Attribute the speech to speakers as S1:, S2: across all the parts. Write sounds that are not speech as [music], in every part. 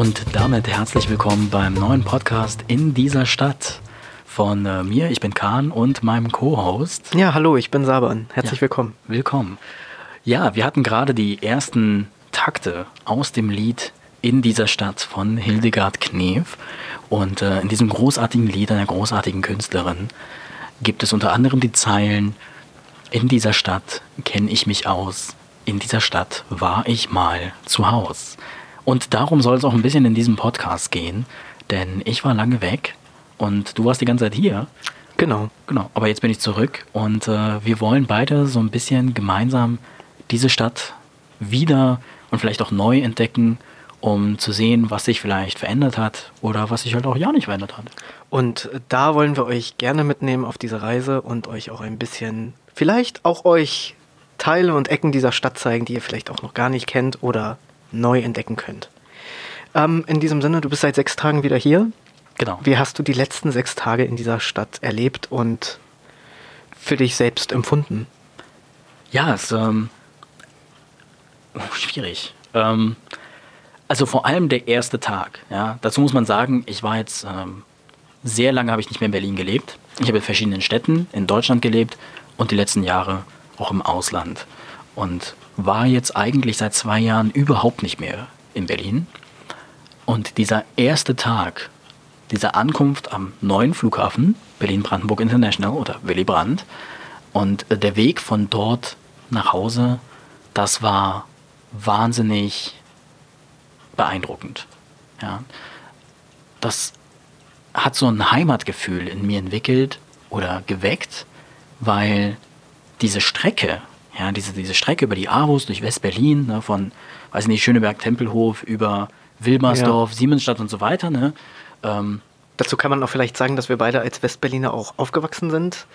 S1: Und damit herzlich willkommen beim neuen Podcast in dieser Stadt von äh, mir. Ich bin Kahn und meinem Co-Host.
S2: Ja, hallo, ich bin Saban. Herzlich
S1: Ja.
S2: willkommen.
S1: Willkommen. Ja, wir hatten gerade die ersten Takte aus dem Lied in dieser Stadt von Hildegard Knef. Und äh, in diesem großartigen Lied einer großartigen Künstlerin gibt es unter anderem die Zeilen, in dieser Stadt kenne ich mich aus, in dieser Stadt war ich mal zu Haus. Und darum soll es auch ein bisschen in diesem Podcast gehen, denn ich war lange weg und du warst die ganze Zeit hier.
S2: Genau.
S1: Genau, aber jetzt bin ich zurück und äh, wir wollen beide so ein bisschen gemeinsam diese Stadt wieder und vielleicht auch neu entdecken, um zu sehen, was sich vielleicht verändert hat oder was sich halt auch ja nicht verändert hat.
S2: Und da wollen wir euch gerne mitnehmen auf diese Reise und euch auch ein bisschen, vielleicht auch euch Teile und Ecken dieser Stadt zeigen, die ihr vielleicht auch noch gar nicht kennt oder neu entdecken könnt. Ähm, in diesem Sinne, du bist seit sechs Tagen wieder hier.
S1: Genau.
S2: Wie hast du die letzten sechs Tage in dieser Stadt erlebt und für dich selbst empfunden?
S1: Ja, es ist ähm, oh, schwierig. Ähm, also vor allem der erste Tag. Ja, dazu muss man sagen, ich war jetzt ähm, sehr lange habe ich nicht mehr in Berlin gelebt. Ich habe in verschiedenen Städten in Deutschland gelebt und die letzten Jahre auch im Ausland und war jetzt eigentlich seit zwei Jahren überhaupt nicht mehr in Berlin. Und dieser erste Tag, diese Ankunft am neuen Flughafen Berlin-Brandenburg International oder Willy Brandt und äh, der Weg von dort nach Hause, das war wahnsinnig beeindruckend. Ja. Das hat so ein Heimatgefühl in mir entwickelt oder geweckt, weil diese Strecke, ja, diese, diese Strecke über die Aarhus durch West-Berlin, ne, von, weiß nicht, Schöneberg-Tempelhof über Wilmersdorf, Siemensstadt und so weiter, ne, ähm,
S2: Dazu kann man auch vielleicht sagen, dass wir beide als Westberliner auch aufgewachsen sind.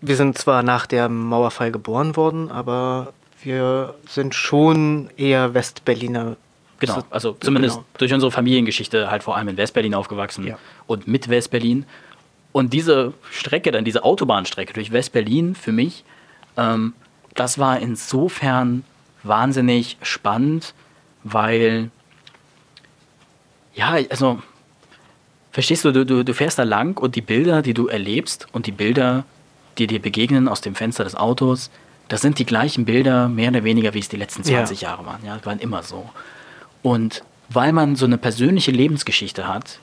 S2: Wir sind zwar nach dem Mauerfall geboren worden, aber wir sind schon eher Westberliner.
S1: Genau,
S2: So-
S1: also zumindest
S2: genau.
S1: durch unsere Familiengeschichte halt vor allem in Westberlin aufgewachsen
S2: Ja.
S1: und mit Westberlin. Und diese Strecke, dann diese Autobahnstrecke durch Westberlin für mich, ähm, das war insofern wahnsinnig spannend, weil, ja, also, verstehst du, du, du, fährst da lang und die Bilder, die du erlebst und die Bilder, die dir begegnen aus dem Fenster des Autos, das sind die gleichen Bilder, mehr oder weniger, wie es die letzten
S2: Ja.
S1: 20 Jahre waren. Ja, waren immer so. Und weil man so eine persönliche Lebensgeschichte hat,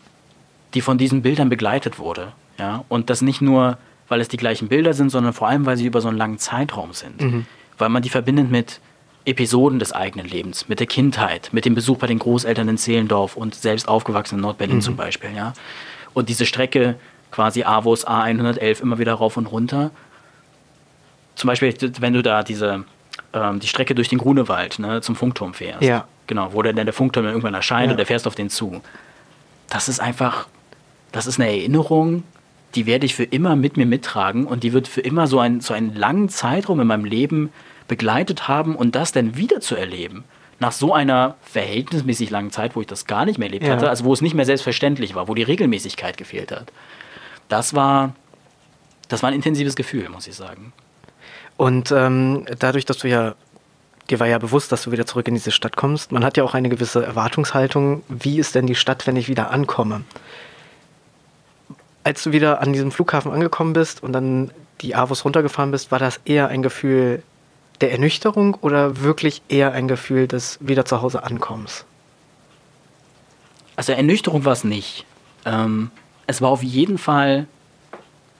S1: die von diesen Bildern begleitet wurde, ja, und das nicht nur, weil es die gleichen Bilder sind, sondern vor allem, weil sie über so einen langen Zeitraum sind. Weil man die verbindet mit Episoden des eigenen Lebens, mit der Kindheit, mit dem Besuch bei den Großeltern in Zehlendorf und selbst aufgewachsen in Nordberlin zum Beispiel, ja. Und diese Strecke quasi AWOS A111 immer wieder rauf und runter. Zum Beispiel, wenn du da diese, ähm, die Strecke durch den Grunewald ne, zum Funkturm fährst.
S2: Ja.
S1: Genau, wo dann der Funkturm irgendwann erscheint
S2: Ja.
S1: und der fährst auf den zu. Das ist einfach, das ist eine Erinnerung, die werde ich für immer mit mir mittragen und die wird für immer so, ein, so einen langen Zeitraum in meinem Leben begleitet haben und das dann wieder zu erleben, nach so einer verhältnismäßig langen Zeit, wo ich das gar nicht mehr erlebt
S2: Ja.
S1: hatte, also wo es nicht mehr selbstverständlich war, wo die Regelmäßigkeit gefehlt hat. Das war, das war ein intensives Gefühl, muss ich sagen.
S2: Und ähm, dadurch, dass du ja, dir war ja bewusst, dass du wieder zurück in diese Stadt kommst, man hat ja auch eine gewisse Erwartungshaltung, wie ist denn die Stadt, wenn ich wieder ankomme? Als du wieder an diesem Flughafen angekommen bist und dann die Avus runtergefahren bist, war das eher ein Gefühl der Ernüchterung oder wirklich eher ein Gefühl des wieder zu Hause Ankommens?
S1: Also Ernüchterung war es nicht. Ähm, es war auf jeden Fall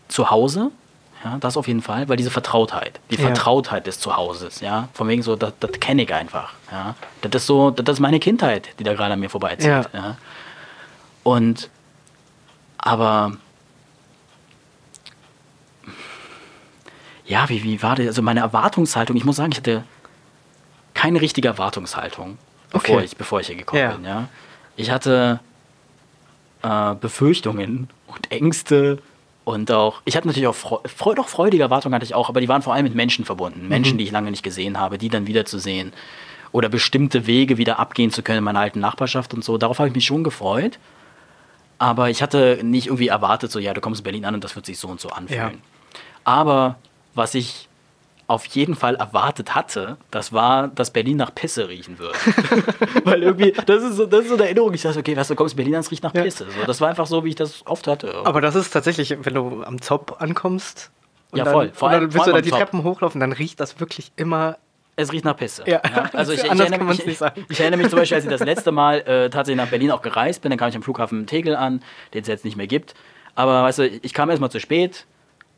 S1: zu Hause, ja, das auf jeden Fall, weil diese Vertrautheit, die
S2: Ja.
S1: Vertrautheit des Zuhauses, ja, von wegen so, das, das kenne ich einfach, ja. Das ist so, das ist meine Kindheit, die da gerade an mir vorbeizieht,
S2: Ja.
S1: ja. Und, aber, ja, wie, wie war das? Also meine Erwartungshaltung, ich muss sagen, ich hatte keine richtige Erwartungshaltung, bevor,
S2: Okay.
S1: ich, bevor ich hier gekommen
S2: Ja.
S1: bin, ja. Ich hatte äh, Befürchtungen und Ängste und auch, ich hatte natürlich auch Freu Freu doch freudige Erwartungen hatte ich auch, aber die waren vor allem mit Menschen verbunden. Menschen, die ich lange nicht gesehen habe, die dann wieder zu sehen. Oder bestimmte Wege wieder abgehen zu können in meiner alten Nachbarschaft und so. Darauf habe ich mich schon gefreut. Aber ich hatte nicht irgendwie erwartet, so, ja, du kommst in Berlin an und das wird sich so und so anfühlen.
S2: Ja.
S1: Aber was ich auf jeden Fall erwartet hatte, das war, dass Berlin nach Pisse riechen würde. [laughs] Weil irgendwie, das ist, so, das ist so eine Erinnerung. Ich dachte, okay, weißt du, kommst Berlin an, es riecht nach. Pisse. So, das war einfach so, wie ich das oft hatte.
S2: Aber das ist tatsächlich, wenn du am Zop ankommst. Und
S1: Ja,
S2: dann,
S1: voll. Vor
S2: und dann
S1: allem-
S2: willst du da die. Treppen hochlaufen, dann riecht das wirklich immer.
S1: Es riecht nach Pisse.
S2: Ja. [laughs]
S1: Also ich, erinnere mich, ich erinnere mich zum Beispiel, als ich das letzte Mal äh, tatsächlich nach Berlin auch gereist bin, dann kam ich am Flughafen Tegel an, den es jetzt nicht mehr gibt. Aber weißt du, ich kam erstmal zu spät.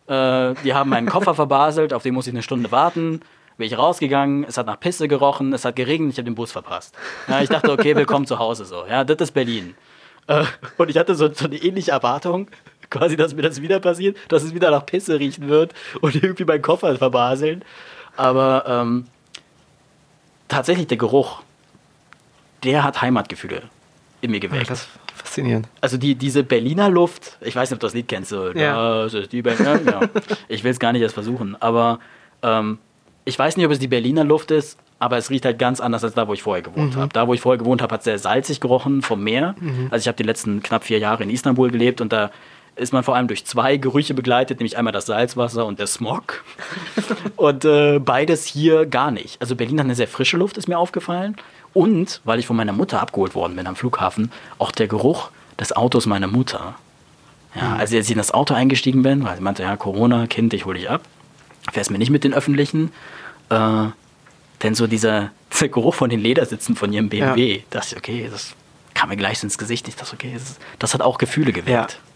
S1: Äh, die haben meinen Koffer verbaselt, auf den musste ich eine Stunde warten. Bin ich rausgegangen, es hat nach Pisse gerochen, es hat geregnet, ich habe den Bus verpasst. Ja, ich dachte, okay, willkommen zu Hause so. Ja, das ist Berlin. Äh, und ich hatte so, so eine ähnliche Erwartung, quasi, dass mir das wieder passiert, dass es wieder nach Pisse riechen wird und irgendwie meinen Koffer verbaseln. Aber ähm, tatsächlich der Geruch, der hat Heimatgefühle in mir geweckt.
S2: Ist faszinierend.
S1: also die, diese Berliner Luft, ich weiß nicht, ob du das Lied kennst, so,
S2: Ja.
S1: das ist die Berliner, genau. [laughs] Ich will es gar nicht erst versuchen, aber ähm, ich weiß nicht, ob es die Berliner Luft ist, aber es riecht halt ganz anders als da, wo ich vorher gewohnt habe. Da, wo ich vorher gewohnt habe, hat es sehr salzig gerochen vom Meer. Also ich habe die letzten knapp vier Jahre in Istanbul gelebt und da ist man vor allem durch zwei Gerüche begleitet, nämlich einmal das Salzwasser und der Smog. [laughs] und äh, beides hier gar nicht. Also Berlin hat eine sehr frische Luft, ist mir aufgefallen. Und, weil ich von meiner Mutter abgeholt worden bin am Flughafen, auch der Geruch des Autos meiner Mutter. Ja, als ich in das Auto eingestiegen bin, weil sie meinte, ja, Corona, Kind, ich hole dich ab. Fährst mir nicht mit den Öffentlichen. Äh, denn so dieser, [laughs] dieser Geruch von den Ledersitzen von ihrem BMW, dachte ich, okay, das kam mir gleich ins Gesicht. Ich dachte, okay, das, das hat auch Gefühle geweckt.
S2: Ja.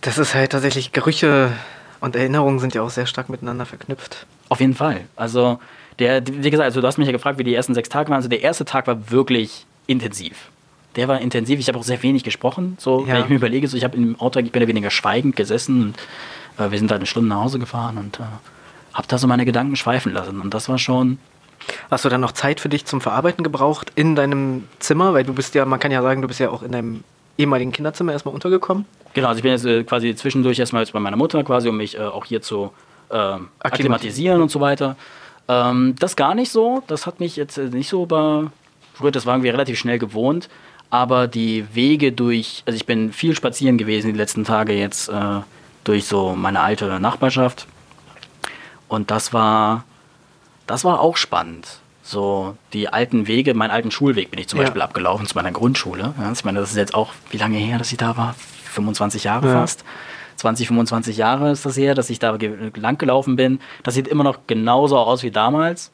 S2: Das ist halt tatsächlich Gerüche und Erinnerungen sind ja auch sehr stark miteinander verknüpft.
S1: Auf jeden Fall. Also, der, wie gesagt, also du hast mich ja gefragt, wie die ersten sechs Tage waren. Also der erste Tag war wirklich intensiv. Der war intensiv. Ich habe auch sehr wenig gesprochen. So,
S2: Ja.
S1: wenn ich mir überlege, so, ich habe im Auto mehr oder weniger schweigend gesessen. Und, äh, wir sind halt eine Stunde nach Hause gefahren und äh, habe da so meine Gedanken schweifen lassen. Und das war schon.
S2: Hast du dann noch Zeit für dich zum Verarbeiten gebraucht in deinem Zimmer? Weil du bist ja, man kann ja sagen, du bist ja auch in deinem ehemaligen Kinderzimmer erstmal untergekommen.
S1: Genau, also ich bin jetzt äh, quasi zwischendurch erstmal jetzt bei meiner Mutter quasi, um mich äh, auch hier zu ähm, akklimatisieren und so weiter. Ähm, das gar nicht so. Das hat mich jetzt äh, nicht so über. Früher, das waren wir relativ schnell gewohnt. Aber die Wege durch, also ich bin viel spazieren gewesen die letzten Tage jetzt äh, durch so meine alte Nachbarschaft. Und das war, das war auch spannend. So die alten Wege, meinen alten Schulweg bin ich zum
S2: Ja.
S1: Beispiel abgelaufen zu meiner Grundschule. Ja, ich meine, das ist jetzt auch, wie lange her, dass ich da war? 25 Jahre
S2: Ja.
S1: fast. 20, 25 Jahre ist das her, dass ich da lang gelaufen bin. Das sieht immer noch genauso aus wie damals.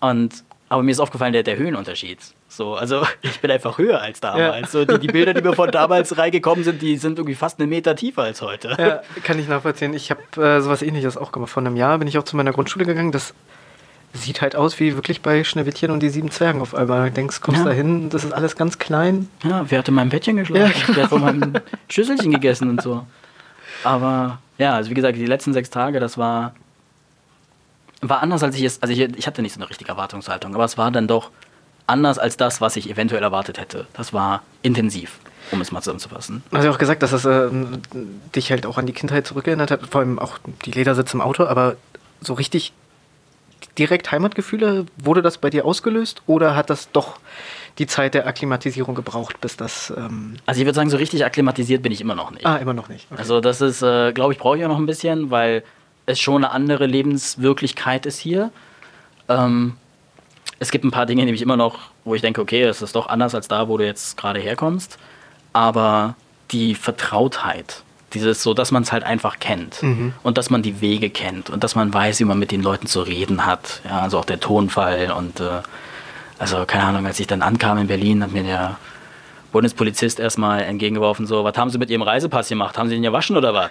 S1: Und, aber mir ist aufgefallen, der, der Höhenunterschied. So, also [laughs] ich bin einfach höher als damals. So, die, die Bilder, die mir von damals reingekommen sind, die sind irgendwie fast einen Meter tiefer als heute.
S2: Ja, kann ich nachvollziehen. Ich habe äh, sowas ähnliches auch gemacht. Vor einem Jahr bin ich auch zu meiner Grundschule gegangen. Das sieht halt aus wie wirklich bei Schneewittchen und die sieben Zwergen auf einmal. Du denkst, kommst
S1: Ja.
S2: da hin, das ist alles ganz klein.
S1: Ja, wer hat in meinem Bettchen geschlafen?
S2: Ja,
S1: Wer hat von meinem Schüsselchen gegessen und so. Aber ja, also wie gesagt, die letzten sechs Tage, das war, war anders, als ich es, also ich, ich hatte nicht so eine richtige Erwartungshaltung, aber es war dann doch anders als das, was ich eventuell erwartet hätte. Das war intensiv, um es mal zusammenzufassen.
S2: Du hast ja auch gesagt, dass das äh, dich halt auch an die Kindheit zurückerinnert hat, vor allem auch die Ledersitze im Auto, aber so richtig direkt Heimatgefühle, wurde das bei dir ausgelöst oder hat das doch die Zeit der Akklimatisierung gebraucht, bis das... Ähm
S1: Also ich würde sagen, so richtig akklimatisiert bin ich immer noch nicht.
S2: ah, immer noch nicht. Okay.
S1: Also das ist, äh, glaube ich, brauche ich auch noch ein bisschen, weil es schon eine andere Lebenswirklichkeit ist hier. Ähm, es gibt ein paar Dinge, nämlich immer noch, wo ich denke, okay, es ist doch anders als da, wo du jetzt gerade herkommst. Aber die Vertrautheit, dieses so, dass man es halt einfach kennt und dass man die Wege kennt und dass man weiß, wie man mit den Leuten zu reden hat. Ja, also auch der Tonfall und äh, also keine Ahnung, als ich dann ankam in Berlin, hat mir der Bundespolizist erstmal entgegengeworfen, so, was haben Sie mit Ihrem Reisepass gemacht? Haben Sie den gewaschen oder was?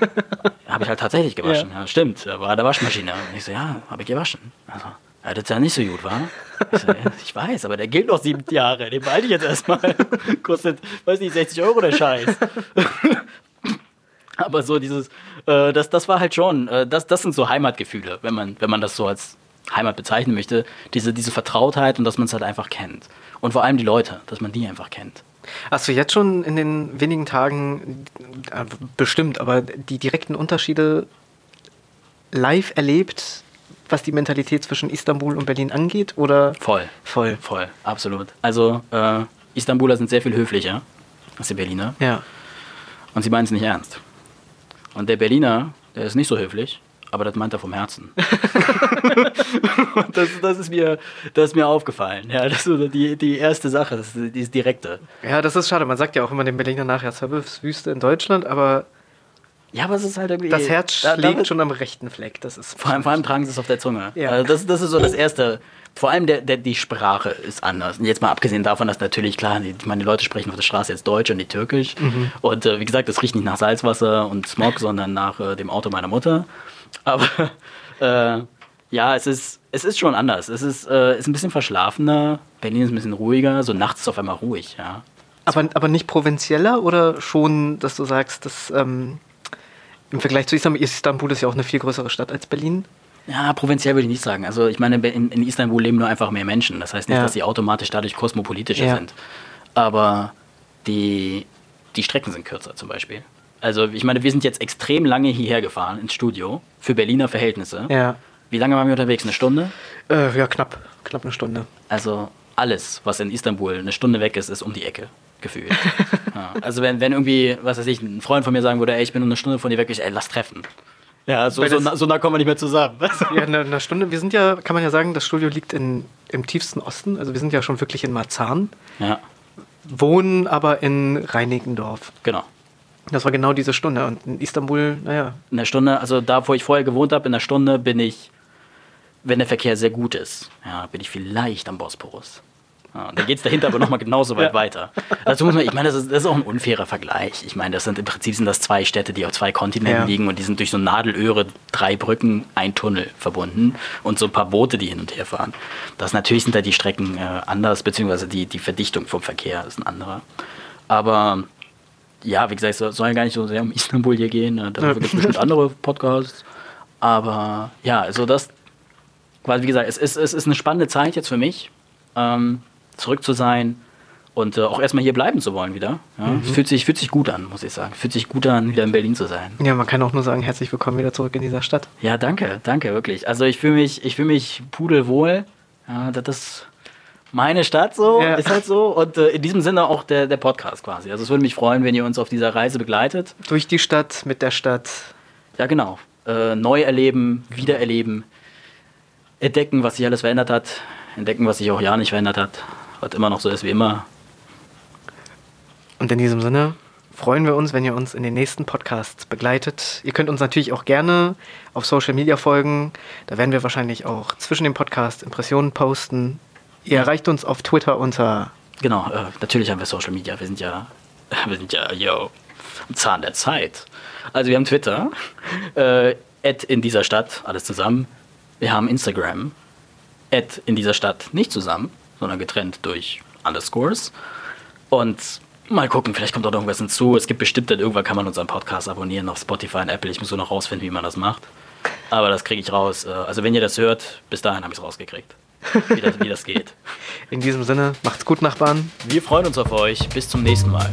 S1: [laughs] habe ich halt tatsächlich gewaschen. Ja. stimmt, da war der Waschmaschine. Und ich so, ja, habe ich gewaschen. Also, ja, das ist ja nicht so gut, war? Ich, so, ja, ich weiß, aber der gilt noch sieben Jahre. Den behalte ich jetzt erstmal. [laughs] Kostet, weiß nicht, 60 Euro der Scheiß. Aber so dieses, äh, das, das war halt schon, äh, das, das sind so Heimatgefühle, wenn man, wenn man das so als Heimat bezeichnen möchte. Diese, diese Vertrautheit und dass man es halt einfach kennt. Und vor allem die Leute, dass man die einfach kennt.
S2: Hast du jetzt schon in den wenigen Tagen, äh, bestimmt, aber die direkten Unterschiede live erlebt, was die Mentalität zwischen Istanbul und Berlin angeht? Oder
S1: Voll.
S2: voll?
S1: Voll, absolut. Also, äh, Istanbuler sind sehr viel höflicher als die Berliner.
S2: Ja.
S1: Und sie meinen es nicht ernst. Und der Berliner, der ist nicht so höflich, aber das meint er vom Herzen. [laughs] das, das, ist mir, das ist mir aufgefallen. Ja, das ist die, die erste Sache, das ist die direkte.
S2: Ja, das ist schade. Man sagt ja auch immer den Berliner nachher Wüste in Deutschland, aber
S1: ja, aber es ist halt irgendwie.
S2: Das Herz schlägt schon am rechten Fleck. Das ist
S1: vor, allem, vor allem tragen sie es auf der Zunge.
S2: Ja.
S1: Also das, das ist so das Erste. Vor allem der, der, die Sprache ist anders. Und jetzt mal abgesehen davon, dass natürlich klar, die, ich meine, die Leute sprechen auf der Straße jetzt Deutsch und nicht Türkisch.
S2: Mhm.
S1: Und äh, wie gesagt, das riecht nicht nach Salzwasser und Smog, [laughs] sondern nach äh, dem Auto meiner Mutter. Aber [laughs] äh, ja, es ist, es ist schon anders. Es ist, äh, ist ein bisschen verschlafener. Berlin ist ein bisschen ruhiger. So nachts ist es auf einmal ruhig, ja.
S2: Aber, aber nicht provinzieller oder schon, dass du sagst, dass ähm, im Vergleich zu Istanbul, Istanbul ist ja auch eine viel größere Stadt als Berlin?
S1: Ja, provinziell würde ich nicht sagen. Also ich meine, in, in Istanbul leben nur einfach mehr Menschen. Das heißt nicht,
S2: Ja.
S1: dass sie automatisch dadurch kosmopolitischer
S2: Ja.
S1: sind. Aber die, die Strecken sind kürzer zum Beispiel. Also ich meine, wir sind jetzt extrem lange hierher gefahren ins Studio für Berliner Verhältnisse.
S2: Ja.
S1: Wie lange waren wir unterwegs? Eine Stunde?
S2: Äh, ja, knapp. Knapp eine Stunde.
S1: Also alles, was in Istanbul eine Stunde weg ist, ist um die Ecke gefühlt. [laughs] ja. Also wenn, wenn irgendwie, was weiß ich, ein Freund von mir sagen würde, ey, ich bin nur eine Stunde von dir weg, ich, ey, lass treffen. Ja, so, so, nah, so nah kommen wir nicht mehr zusammen. [laughs]
S2: Ja, in einer Stunde. Wir sind ja, kann man ja sagen, das Studio liegt in, im tiefsten Osten. Also wir sind ja schon wirklich in Marzahn,
S1: ja,
S2: wohnen aber in Reinickendorf.
S1: genau.
S2: Das war genau diese Stunde. Und in Istanbul, naja,
S1: In der Stunde, also da, wo ich vorher gewohnt habe, in der Stunde bin ich, wenn der Verkehr sehr gut ist, ja, bin ich vielleicht am Bosporus. Ja, dann geht es dahinter aber nochmal genauso weit [laughs]
S2: Ja.
S1: weiter. Dazu muss man, ich meine, das ist, das ist auch ein unfairer Vergleich. Ich meine, das sind im Prinzip sind das zwei Städte, die auf zwei Kontinenten
S2: Ja.
S1: liegen und die sind durch so Nadelöhre, drei Brücken, ein Tunnel verbunden und so ein paar Boote, die hin und her fahren. Das natürlich sind da die Strecken äh, anders, beziehungsweise die, die Verdichtung vom Verkehr ist ein anderer. Aber ja, wie gesagt, es soll- ja gar nicht so sehr um Istanbul hier gehen. ne? Da gibt es bestimmt andere Podcasts. Aber ja, also das, quasi wie gesagt, es ist, es ist eine spannende Zeit jetzt für mich, ähm, zurück zu sein und äh, auch erstmal hier bleiben zu wollen wieder. Ja?
S2: Mhm.
S1: Es fühlt sich, fühlt sich gut an, muss ich sagen. Fühlt sich gut an, wieder in Berlin zu sein.
S2: ja, man kann auch nur sagen, herzlich willkommen wieder zurück in dieser Stadt.
S1: Ja, danke, danke, wirklich. Also ich fühle mich, ich fühle mich pudelwohl. Ja, das ist meine Stadt so,
S2: Ja.
S1: ist halt so. Und äh, in diesem Sinne auch der, der Podcast quasi. Also es würde mich freuen, wenn ihr uns auf dieser Reise begleitet.
S2: Durch die Stadt, mit der Stadt.
S1: Ja, genau. Äh, neu erleben, wiedererleben, entdecken, was sich alles verändert hat, entdecken, was sich auch ja nicht verändert hat, was immer noch so ist wie immer.
S2: Und in diesem Sinne freuen wir uns, wenn ihr uns in den nächsten Podcasts begleitet. Ihr könnt uns natürlich auch gerne auf Social Media folgen. Da werden wir wahrscheinlich auch zwischen dem Podcast Impressionen posten. Ihr erreicht uns auf Twitter unter
S1: Genau, äh, natürlich haben wir Social Media. Wir sind ja, [laughs] wir sind ja, yo, am Zahn der Zeit. Also wir haben Twitter, [laughs] äh, in dieser Stadt, alles zusammen. Wir haben Instagram, in dieser Stadt nicht zusammen, sondern getrennt durch Underscores. Und mal gucken, vielleicht kommt auch noch irgendwas hinzu. Es gibt bestimmt dann irgendwann kann man unseren Podcast abonnieren auf Spotify und Apple. Ich muss nur noch rausfinden, wie man das macht. Aber das kriege ich raus. Äh, Also wenn ihr das hört, bis dahin habe ich es rausgekriegt. Wie das, wie das geht. [laughs]
S2: In diesem Sinne, macht's gut, Nachbarn.
S1: Wir freuen uns auf euch. Bis zum nächsten Mal.